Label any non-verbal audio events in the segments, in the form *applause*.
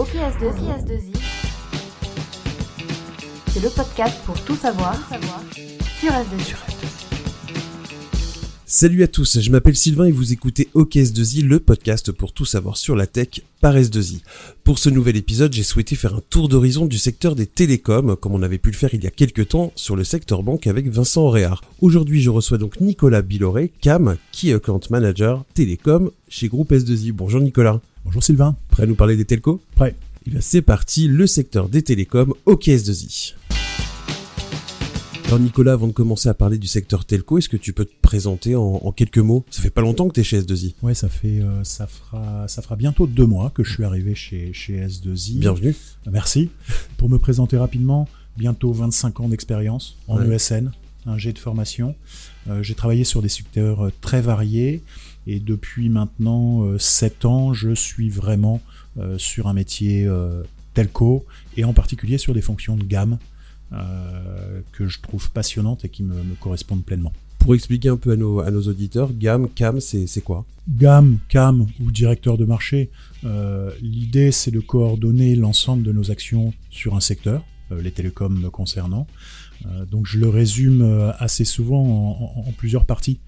OKS2I. C'est le podcast pour tout savoir, sur S2I. Salut à tous, je m'appelle Sylvain et vous écoutez OKS2I, le podcast pour tout savoir sur la tech par S2I. Pour ce nouvel épisode, j'ai souhaité faire un tour d'horizon du secteur des télécoms, comme on avait pu le faire il y a quelques temps sur le secteur banque avec Vincent Auréard. Aujourd'hui, je reçois donc Nicolas Biloré, CAM, Key Account Manager Télécom chez Groupe S2I. Bonjour Nicolas. Bonjour Sylvain. Prêt à nous parler des telcos? Prêt. Eh bien c'est parti, le secteur des télécoms OKS2I. Alors Nicolas, avant de commencer à parler du secteur telco, est-ce que tu peux te présenter en, en quelques mots? Ça fait pas longtemps que tu es chez S2I. Ouais, ça fait euh, ça fera ça fera bientôt deux mois que je suis arrivé chez chez S2I. Bienvenue. Merci. Pour me présenter rapidement, bientôt 25 ans d'expérience en Ouais. ESN, un jet de formation. Euh, J'ai travaillé sur des secteurs euh, très variés et depuis maintenant euh, 7 ans, je suis vraiment euh, sur un métier euh, telco et en particulier sur des fonctions de gamme euh, que je trouve passionnantes et qui me, me correspondent pleinement. Pour expliquer un peu à nos, à nos auditeurs, GAM, CAM, c'est quoi? Gamme, CAM ou directeur de marché, l'idée c'est de coordonner l'ensemble de nos actions sur un secteur, les télécoms me concernant. Euh, donc je le résume euh, assez souvent en, plusieurs parties.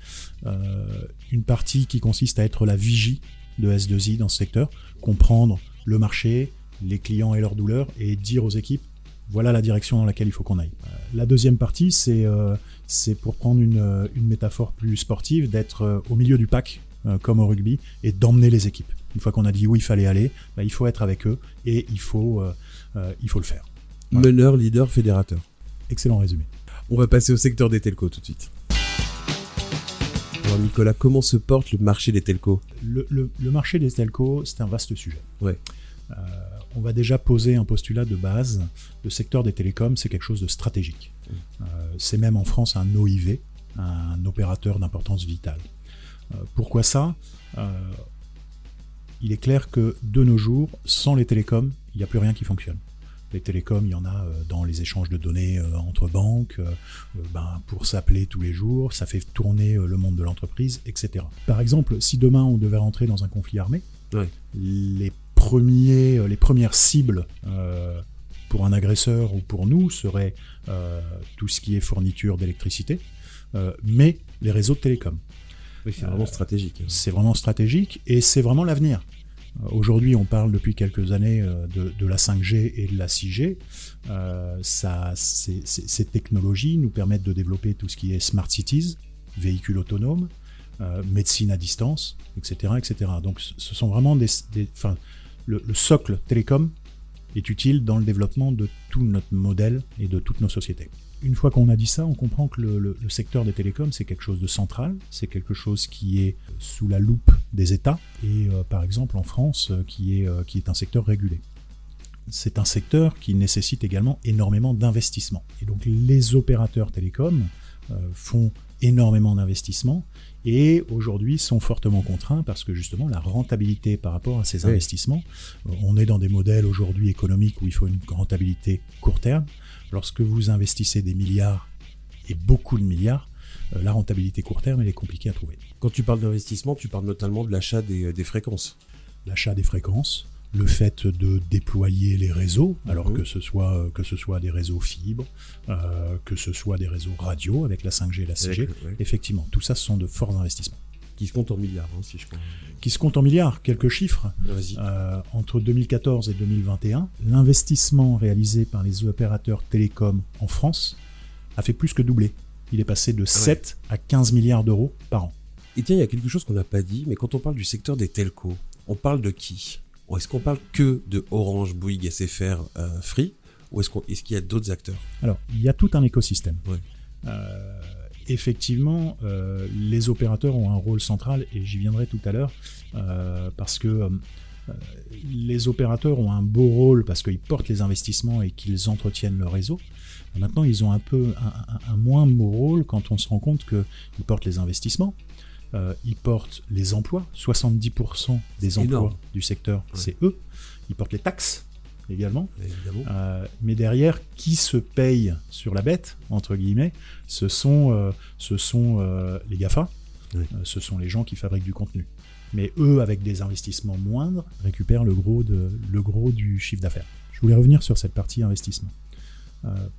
Euh, une partie qui consiste à être la vigie de S2I dans ce secteur, comprendre le marché, les clients et leurs douleurs et dire aux équipes voilà la direction dans laquelle il faut qu'on aille. La deuxième partie, c'est pour prendre une, métaphore plus sportive, d'être au milieu du pack, comme au rugby, et d'emmener les équipes. Une fois qu'on a dit où il fallait aller, bah, il faut être avec eux et il faut, il faut le faire. Voilà. Meneur, leader, fédérateur. Excellent résumé. On va passer au secteur des telcos tout de suite. Alors Nicolas, comment se porte le marché des telcos? Le, le- le marché des telcos, c'est un vaste sujet. Ouais. Euh, on va déjà poser un postulat de base. Le secteur des télécoms, c'est quelque chose de stratégique. Euh, c'est même en France un OIV, un opérateur d'importance vitale. Euh, pourquoi ça? Il est clair que de nos jours, sans les télécoms, il n'y a plus rien qui fonctionne. Les télécoms, il y en a euh, dans les échanges de données euh, entre banques, euh, ben, pour s'appeler tous les jours, ça fait tourner le monde de l'entreprise, etc. Par exemple, si demain on devait rentrer dans un conflit armé, Ouais. les, premiers, les premières cibles euh, pour un agresseur ou pour nous seraient euh, tout ce qui est fourniture d'électricité, euh, mais les réseaux de télécom. Oui, c'est vraiment stratégique. C'est vraiment stratégique et c'est vraiment l'avenir. Euh, Aujourd'hui, on parle depuis quelques années euh, de, la 5G et de la 6G. Euh, ces- technologies nous permettent de développer tout ce qui est smart cities, véhicules autonomes, médecine à distance, etc., etc. Donc, ce sont vraiment le socle télécom est utile dans le développement de tout notre modèle et de toutes nos sociétés. Une fois qu'on a dit ça, on comprend que le, secteur des télécoms, c'est quelque chose de central, c'est quelque chose qui est sous la loupe des États, et euh, par exemple en France, euh, qui, est, euh, qui est un secteur régulé. C'est un secteur qui nécessite également énormément d'investissements. Et donc les opérateurs télécoms font énormément d'investissements et aujourd'hui sont fortement contraints parce que justement la rentabilité par rapport à ces investissements, euh, on est dans des modèles aujourd'hui économiques où il faut une rentabilité court terme. Lorsque vous investissez des milliards et beaucoup de milliards, euh, la rentabilité court terme, elle est compliquée à trouver. Quand tu parles d'investissement, tu parles notamment de l'achat des, des fréquences. L'achat des fréquences, le fait de déployer les réseaux, alors Mhm. que ce soit euh, que ce soit des réseaux fibres, euh, que ce soit des réseaux radio avec la 5G et la 6G, Avec- ouais. effectivement, tout ça ce sont de forts investissements. Qui se comptent en milliards, hein, si je crois. Qui se comptent en milliards, quelques chiffres. Vas-y. Euh, entre 2014 et 2021, l'investissement réalisé par les opérateurs télécoms en France a fait plus que doubler. Il est passé de 7 à 15 milliards d'euros par an. Et tiens, il y a quelque chose qu'on n'a pas dit, mais quand on parle du secteur des telcos, on parle de qui? Est-ce qu'on parle que de Orange, Bouygues, SFR, euh, Free Ou est-ce qu'il y a d'autres acteurs? Alors, il y a tout un écosystème. Ouais. Euh, effectivement, euh, les opérateurs ont un rôle central, et j'y viendrai tout à l'heure, euh, parce que les opérateurs ont un beau rôle parce qu'ils portent les investissements et qu'ils entretiennent le réseau. Maintenant, ils ont un peu un, un- un moins beau rôle quand on se rend compte qu'ils portent les investissements, euh, ils portent les emplois, 70% des emplois énorme. du secteur, Ouais. c'est eux. Ils portent les taxes également. Euh, mais derrière, qui se paye sur la bête, entre guillemets, ce sont, euh, ce sont euh, les GAFA, Oui. Ce sont les gens qui fabriquent du contenu. Mais eux, avec des investissements moindres, récupèrent le gros, de, le gros du chiffre d'affaires. Je voulais revenir sur cette partie investissement.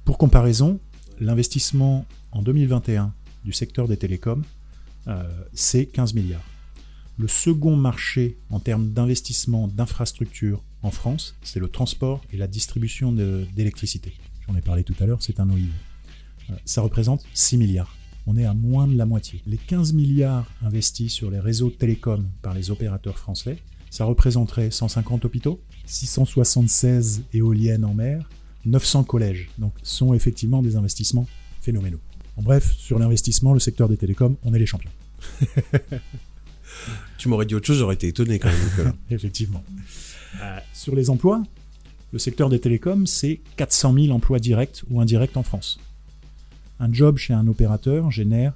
Pour comparaison, l'investissement en 2021 du secteur des télécoms, c'est 15 milliards. Le second marché en termes d'investissement d'infrastructures en France, c'est le transport et la distribution d'électricité. J'en ai parlé tout à l'heure, c'est un OIV. Euh, ça représente 6 milliards. On est à moins de la moitié. Les 15 milliards investis sur les réseaux télécoms par les opérateurs français, ça représenterait 150 hôpitaux, 676 éoliennes en mer, 900 collèges. Donc, sont effectivement des investissements phénoménaux. En bref, sur l'investissement, le secteur des télécoms, on est les champions. *laughs* tu m'aurais dit autre chose, j'aurais été étonné quand même. *laughs* effectivement. Euh, sur les emplois, le secteur des télécoms, c'est 400 000 emplois directs ou indirects en France. Un job chez un opérateur génère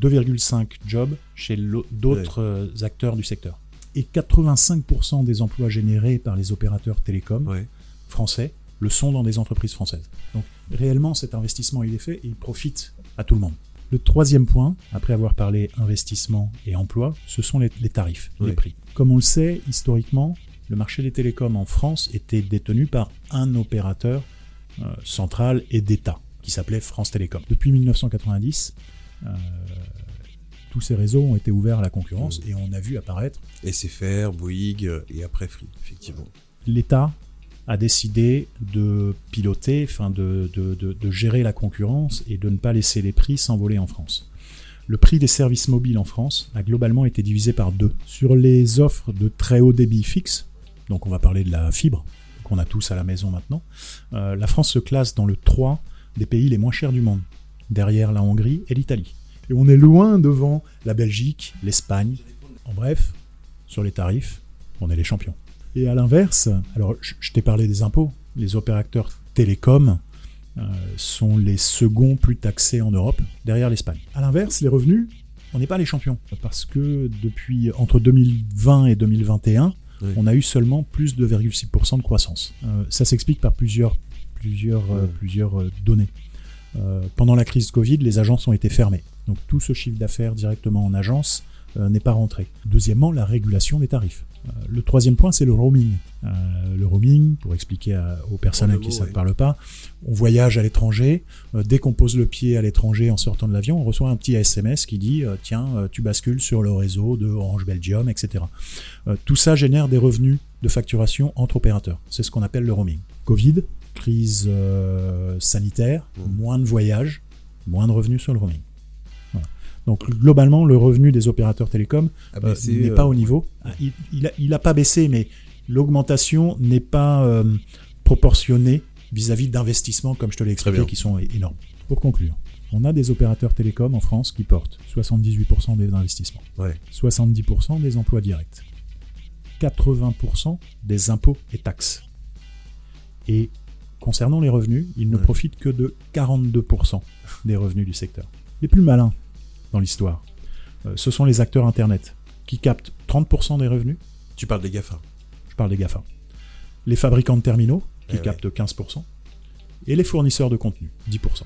2,5 jobs chez d'autres acteurs du secteur. Et 85% des emplois générés par les opérateurs télécoms français le sont dans des entreprises françaises. Donc réellement, cet investissement, il est fait et il profite à tout le monde. Le troisième point, après avoir parlé investissement et emploi, ce sont les, tarifs, les prix. Comme on le sait, historiquement, le marché des télécoms en France était détenu par un opérateur euh, central et d'État, qui s'appelait France Télécom. Depuis 1990, euh, tous ces réseaux ont été ouverts à la concurrence mmh. et on a vu apparaître SFR, Bouygues et après Free, effectivement. L'État a décidé de piloter, enfin de, de, gérer la concurrence et de ne pas laisser les prix s'envoler en France. Le prix des services mobiles en France a globalement été divisé par deux. Sur les offres de très haut débit fixe, donc on va parler de la fibre, qu'on a tous à la maison maintenant, euh, la France se classe dans le 3 des pays les moins chers du monde, derrière la Hongrie et l'Italie. Et on est loin devant la Belgique, l'Espagne. En bref, sur les tarifs, on est les champions. Et à l'inverse, alors je, t'ai parlé des impôts, les opérateurs télécoms euh, sont les seconds plus taxés en Europe, derrière l'Espagne. À l'inverse, les revenus, on n'est pas les champions, parce que depuis entre 2020 et 2021, on a eu seulement plus de 2,6% de croissance. Euh, ça s'explique par plusieurs, plusieurs, euh, plusieurs données. pendant la crise Covid, les agences ont été fermées. Donc tout ce chiffre d'affaires directement en agence n'est pas rentré. Deuxièmement, la régulation des tarifs. Euh, le troisième point, c'est le roaming. Euh, le roaming, pour expliquer aux personnes qui ne parlent pas, on voyage à l'étranger. Euh, dès qu'on pose le pied à l'étranger en sortant de l'avion, on reçoit un petit SMS qui dit tiens, tu bascules sur le réseau de Orange Belgium, etc. tout ça génère des revenus de facturation entre opérateurs. C'est ce qu'on appelle le roaming. Covid, crise sanitaire, mmh. moins de voyages, moins de revenus sur le roaming. Donc globalement, le revenu des opérateurs télécoms euh, n'est pas au euh, niveau. Ah, il n'a pas baissé, mais l'augmentation n'est pas euh, proportionnée vis-à-vis d'investissements, comme je te l'ai expliqué, qui sont énormes. Pour conclure, on a des opérateurs télécoms en France qui portent 78% des investissements, 70% des emplois directs, 80% des impôts et taxes. Et concernant les revenus, ils ne profitent que de 42% des revenus du secteur. Les plus malins, dans l'histoire. Euh, ce sont les acteurs Internet qui captent 30% des revenus. Tu parles des GAFA Je parle des GAFA. Les fabricants de terminaux qui eh captent 15%. Et les fournisseurs de contenu, 10%.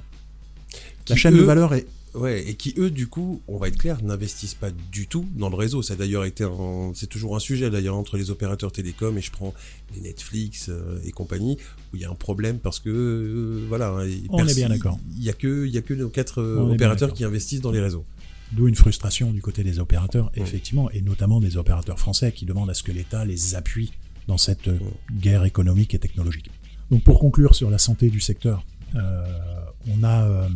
La chaîne de valeur est Ouais, et qui eux, du coup, on va être clair, n'investissent pas du tout dans le réseau. Ça a d'ailleurs été, c'est toujours un sujet d'ailleurs entre les opérateurs télécoms et je prends les Netflix euh, et compagnie où il y a un problème parce que euh, voilà, hein, on est bien d'accord. Il y a que, il y a que nos quatre opérateurs qui investissent dans les réseaux. D'où une frustration du côté des opérateurs, effectivement, et notamment des opérateurs français qui demandent à ce que l'État les appuie dans cette guerre économique et technologique. Donc pour conclure sur la santé du secteur, euh, on, a, euh,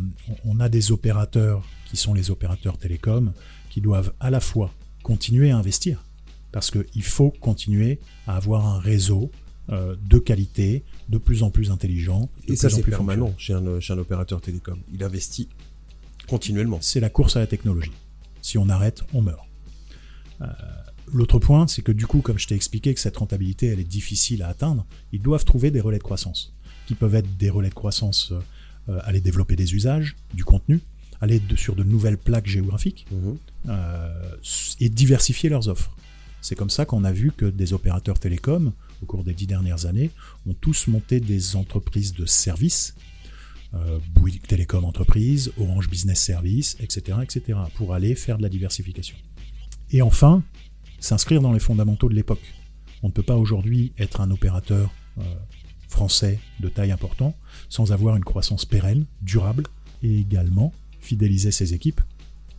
on a des opérateurs qui sont les opérateurs télécoms qui doivent à la fois continuer à investir, parce qu'il faut continuer à avoir un réseau euh, de qualité, de plus en plus intelligent. Et ça, c'est permanent chez un, chez un opérateur télécom. Il investit continuellement. C'est la course à la technologie. Si on arrête, on meurt. L'autre point, c'est que du coup, comme je t'ai expliqué que cette rentabilité, elle est difficile à atteindre, ils doivent trouver des relais de croissance qui peuvent être des relais de croissance, euh, aller développer des usages, du contenu, aller sur de nouvelles plaques géographiques mhm. euh, et diversifier leurs offres. C'est comme ça qu'on a vu que des opérateurs télécoms, au cours des dix dernières années, ont tous monté des entreprises de services, euh, Bouygues Télécom Entreprise, Orange Business Service, etc., etc., pour aller faire de la diversification. Et enfin, s'inscrire dans les fondamentaux de l'époque. On ne peut pas aujourd'hui être un opérateur euh, français de taille importante sans avoir une croissance pérenne, durable et également fidéliser ses équipes.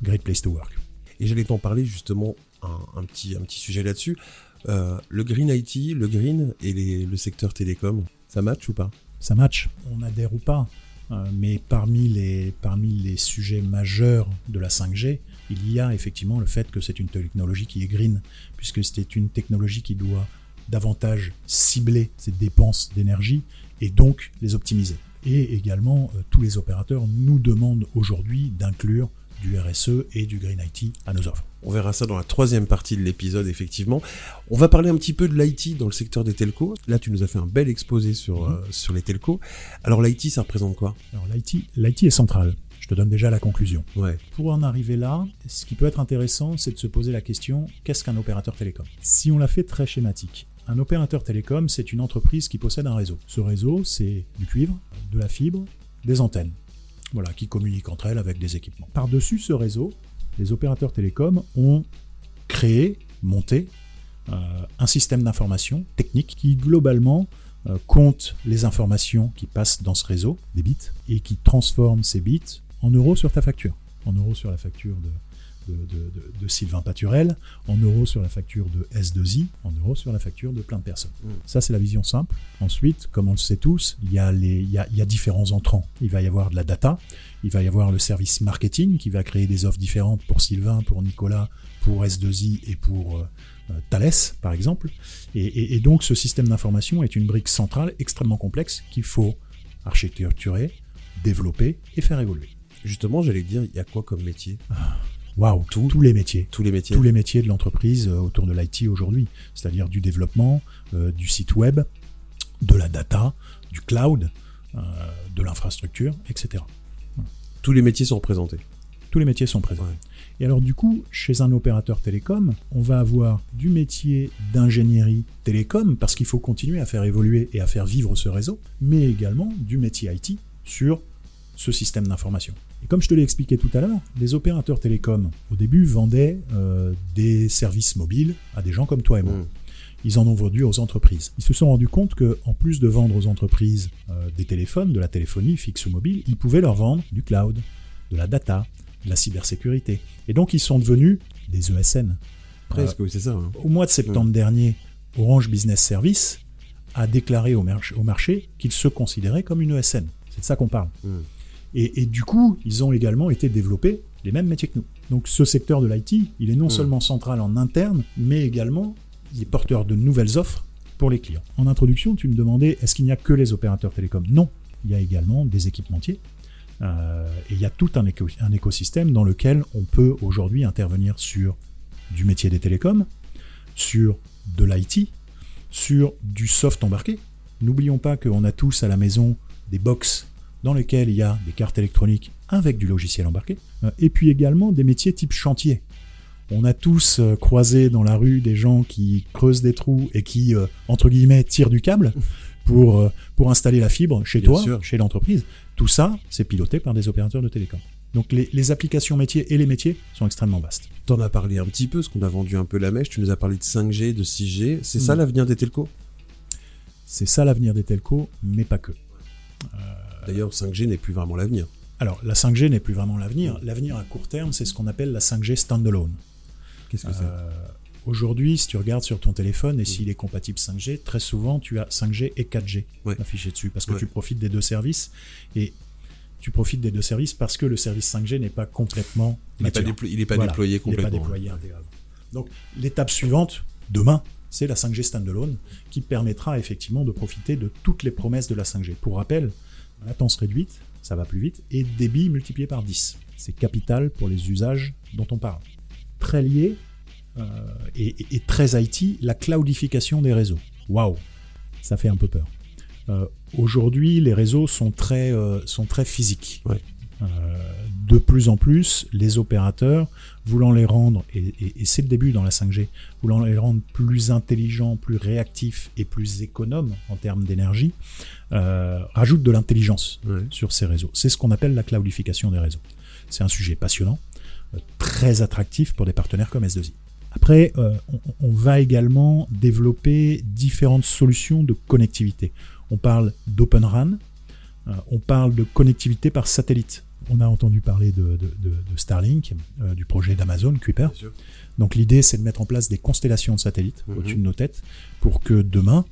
Great place to work. Et j'allais t'en parler justement un, petit, un petit sujet là-dessus. Euh, le green IT, le green et le secteur télécom, ça match ou pas? Ça match, on adhère ou pas. Euh, mais parmi les, sujets majeurs de la 5G, il y a effectivement le fait que c'est une technologie qui est green, puisque c'est une technologie qui doit davantage cibler ses dépenses d'énergie et donc les optimiser. Et également, euh, tous les opérateurs nous demandent aujourd'hui d'inclure du RSE et du Green IT à nos offres. On verra ça dans la troisième partie de l'épisode, effectivement. On va parler un petit peu de l'IT dans le secteur des telcos. Là, tu nous as fait un bel exposé sur, mhm. euh, sur les telcos. Alors, l'IT, ça représente quoi? Alors, l'IT, l'IT est central. Je te donne déjà la conclusion. Ouais. Pour en arriver là, ce qui peut être intéressant, c'est de se poser la question qu'est-ce qu'un opérateur télécom? Si on la fait très schématique, un opérateur télécom, c'est une entreprise qui possède un réseau. Ce réseau, c'est du cuivre, de la fibre, des antennes voilà, qui communiquent entre elles avec des équipements. Par-dessus ce réseau, les opérateurs télécoms ont créé, monté euh, un système d'information technique qui globalement euh, compte les informations qui passent dans ce réseau, des bits, et qui transforme ces bits en euros sur ta facture, en euros sur la facture de, de, Sylvain Paturel, en euros sur la facture de S2I, en euros sur la facture de plein de personnes. Mm. Ça, c'est la vision simple. Ensuite, comme on le sait tous, il y, a les, il, y a, il y a différents entrants. Il va y avoir de la data, il va y avoir le service marketing qui va créer des offres différentes pour Sylvain, pour Nicolas, pour S2I et pour euh, euh, Thales, par exemple. Et, et donc, ce système d'information est une brique centrale extrêmement complexe qu'il faut architecturer, développer et faire évoluer. Justement, j'allais dire, il y a quoi comme métier? Ah. Waouh, tous les métiers. Tous les métiers. Tous les métiers de l'entreprise euh, autour de l'IT aujourd'hui, c'est-à-dire du développement, euh, du site web, de la data, du cloud, euh, de l'infrastructure, etc. Tous les métiers sont représentés. Tous les métiers sont présents. Et alors du coup, chez un opérateur télécom, on va avoir du métier d'ingénierie télécom, parce qu'il faut continuer à faire évoluer et à faire vivre ce réseau, mais également du métier IT sur ce système d'information. Et comme je te l'ai expliqué tout à l'heure, les opérateurs télécoms, au début, vendaient euh, des services mobiles à des gens comme toi et moi. Mm. Ils en ont vendu aux entreprises. Ils se sont rendus compte que, en plus de vendre aux entreprises euh, des téléphones, de la téléphonie fixe ou mobile, ils pouvaient leur vendre du cloud, de la data, de la cybersécurité. Et donc, ils sont devenus des ESN. Presque, oui, c'est ça. Hein. Au mois de septembre mm. dernier, Orange Business Service a déclaré au, marché qu'il se considérait comme une ESN. C'est de ça qu'on parle. Mm. Et, du coup, ils ont également été développés les mêmes métiers que nous. Donc ce secteur de l'IT, il est non hmm. seulement central en interne, mais également il est porteur de nouvelles offres pour les clients. En introduction, tu me demandais, est-ce qu'il n'y a que les opérateurs télécoms? Non, il y a également des équipementiers. Euh, et il y a tout un, un écosystème dans lequel on peut aujourd'hui intervenir sur du métier des télécoms, sur de l'IT, sur du soft embarqué. N'oublions pas qu'on a tous à la maison des box dans lesquels il y a des cartes électroniques avec du logiciel embarqué, euh, et puis également des métiers type chantier. On a tous euh, croisé dans la rue des gens qui creusent des trous et qui, euh, entre guillemets, tirent du câble *laughs* pour, pour installer la fibre chez toi, chez l'entreprise. Tout ça, c'est piloté par des opérateurs de télécom. Donc les, applications métiers et les métiers sont extrêmement vastes. Tu en as parlé un petit peu, ce qu'on a vendu un peu la mèche, tu nous as parlé de 5G, de 6G. C'est ça hmm. l'avenir des telcos? C'est ça l'avenir des telcos, mais pas que. D'ailleurs, 5G n'est plus vraiment l'avenir. Alors, la 5G n'est plus vraiment l'avenir. L'avenir à court terme, c'est ce qu'on appelle la 5G standalone. Qu'est-ce que c'est euh, Aujourd'hui, si tu regardes sur ton téléphone et s'il est compatible 5G, très souvent tu as 5G et 4G affichés dessus parce que tu profites des deux services et tu profites des deux services parce que le service 5G n'est pas complètement il n'est pas, déployé complètement. Il n'est pas déployé intégralement. Donc l'étape suivante, demain, c'est la 5G standalone qui permettra effectivement de profiter de toutes les promesses de la 5G. Pour rappel, latence réduite, ça va plus vite, et débit multiplié par 10. C'est capital pour les usages dont on parle. Très lié euh, et, très IT, la cloudification des réseaux. Waouh, ça fait un peu peur. Euh, aujourd'hui, les réseaux sont très, euh, sont très physiques. De plus en plus, les opérateurs voulant les rendre, et, c'est le début dans la 5G, voulant les rendre plus intelligents, plus réactifs et plus économes en termes d'énergie, euh, rajoutent de l'intelligence sur ces réseaux. C'est ce qu'on appelle la cloudification des réseaux. C'est un sujet passionnant, euh, très attractif pour des partenaires comme S2I. Après, euh, on, on va également développer différentes solutions de connectivité. On parle d'Open RAN, euh, on parle de connectivité par satellite. On a entendu parler de, de- de- de Starlink, euh, du projet d'Amazon, Kuiper. Donc l'idée, c'est de mettre en place des constellations de satellites Mhm. au-dessus de nos têtes pour que demain,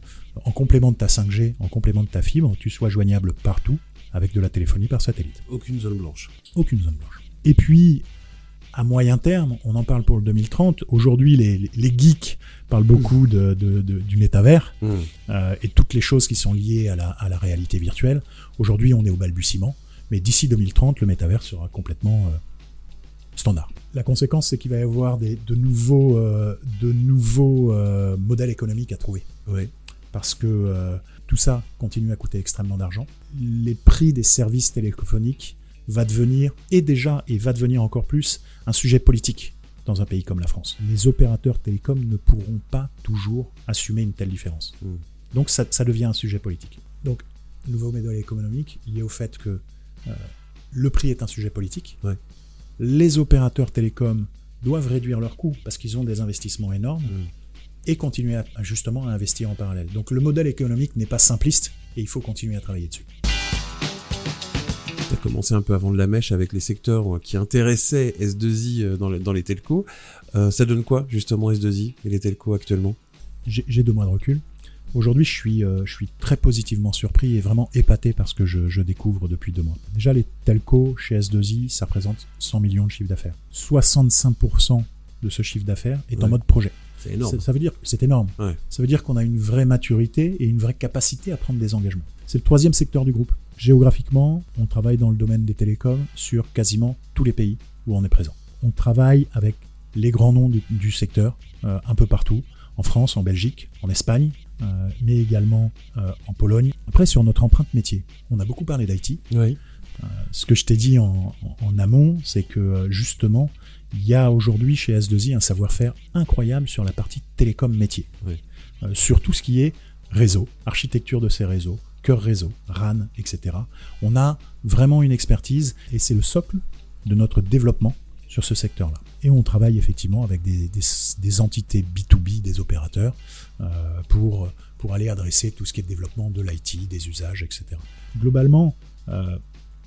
en complément de ta 5G, en complément de ta fibre, tu sois joignable partout avec de la téléphonie par satellite. Aucune zone blanche. Aucune zone blanche. Et puis, à moyen terme, on en parle pour le 2030. Aujourd'hui, les, geeks parlent beaucoup de, de- de- du métavers Mmh. euh, et toutes les choses qui sont liées à la, à la réalité virtuelle. Aujourd'hui, on est au balbutiement, mais d'ici 2030, le métavers sera complètement euh, standard. La conséquence, c'est qu'il va y avoir des, de nouveaux, euh, de nouveaux euh, modèles économiques à trouver. Ouais. Parce que euh, tout ça continue à coûter extrêmement d'argent. Les prix des services téléphoniques va devenir, et déjà, et va devenir encore plus, un sujet politique dans un pays comme la France. Les opérateurs télécoms ne pourront pas toujours assumer une telle différence. Mm. Donc ça, ça devient un sujet politique. Donc, nouveau modèle économique lié au fait que le prix est un sujet politique. Ouais. Les opérateurs télécoms doivent réduire leurs coûts parce qu'ils ont des investissements énormes Mm. et continuer à, justement à investir en parallèle. Donc le modèle économique n'est pas simpliste et il faut continuer à travailler dessus. Tu as commencé un peu avant de la mèche avec les secteurs euh, qui intéressaient S2I euh, dans, le- dans les telcos. Euh, ça donne quoi, justement, S2I et les telcos actuellement? J'ai j'ai deux mois de recul. Aujourd'hui, je suis, euh, je suis très positivement surpris et vraiment épaté par ce que je, je découvre depuis deux mois. Déjà, les telcos chez S2I, ça représente 100 millions de chiffre d'affaires. 65% de ce chiffre d'affaires est en mode projet. C'est énorme. Ça, ça veut dire c'est énorme. Ouais. Ça veut dire qu'on a une vraie maturité et une vraie capacité à prendre des engagements. C'est le troisième secteur du groupe. Géographiquement, on travaille dans le domaine des télécoms sur quasiment tous les pays où on est présent. On travaille avec les grands noms du, du secteur euh, un peu partout, en France, en Belgique, en Espagne, euh, mais également euh, en Pologne. Après, sur notre empreinte métier, on a beaucoup parlé d'IT. Oui. Ce que je t'ai dit en, en- en amont, c'est que euh, justement, il y a aujourd'hui chez S2I un savoir-faire incroyable sur la partie télécom métier. Oui. Euh, sur tout ce qui est réseau, architecture de ces réseaux, cœur réseau, RAN, etc. On a vraiment une expertise et c'est le socle de notre développement sur ce secteur-là. Et on travaille effectivement avec des, des- des entités B2B, des opérateurs, euh, pour, pour aller adresser tout ce qui est développement de l'IT, des usages, etc. Globalement, euh,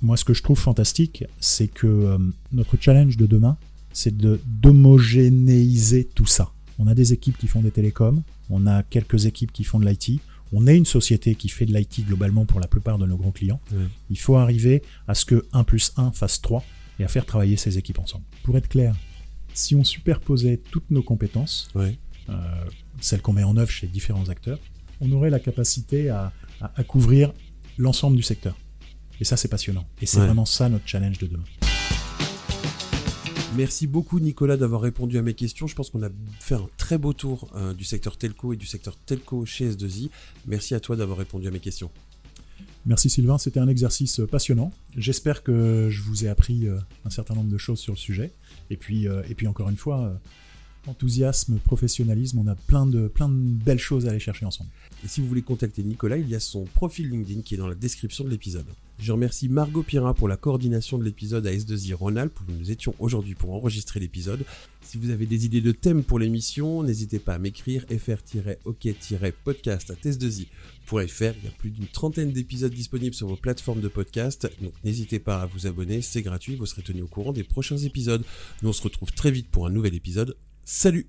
moi, ce que je trouve fantastique, c'est que euh, notre challenge de demain, c'est de d'homogénéiser tout ça. On a des équipes qui font des télécoms, on a quelques équipes qui font de l'IT, on est une société qui fait de l'IT globalement pour la plupart de nos gros clients. Il faut arriver à ce que 1 plus 1 fasse 3 et à faire travailler ces équipes ensemble. Pour être clair, si on superposait toutes nos compétences, euh, celles qu'on met en œuvre chez différents acteurs, on aurait la capacité à, à- à couvrir l'ensemble du secteur. Et ça, c'est passionnant. Et c'est Ouais. vraiment ça notre challenge de demain. Merci beaucoup Nicolas d'avoir répondu à mes questions. Je pense qu'on a fait un très beau tour euh, du secteur telco et du secteur telco chez S2I. Merci à toi d'avoir répondu à mes questions. Merci Sylvain, c'était un exercice passionnant. J'espère que je vous ai appris euh, un certain nombre de choses sur le sujet. Et puis, euh, et puis encore une fois, euh, enthousiasme, professionnalisme, on a plein de, plein de belles choses à aller chercher ensemble. Et si vous voulez contacter Nicolas, il y a son profil LinkedIn qui est dans la description de l'épisode. Je remercie Margot Pira pour la coordination de l'épisode à S2I Rhône-Alpes où nous étions aujourd'hui pour enregistrer l'épisode. Si vous avez des idées de thèmes pour l'émission, n'hésitez pas à m'écrire fr-ok-podcast à s2i.fr. Il y a plus d'une trentaine d'épisodes disponibles sur vos plateformes de podcast, donc n'hésitez pas à vous abonner, c'est gratuit, vous serez tenu au courant des prochains épisodes. Nous on se retrouve très vite pour un nouvel épisode. Salut.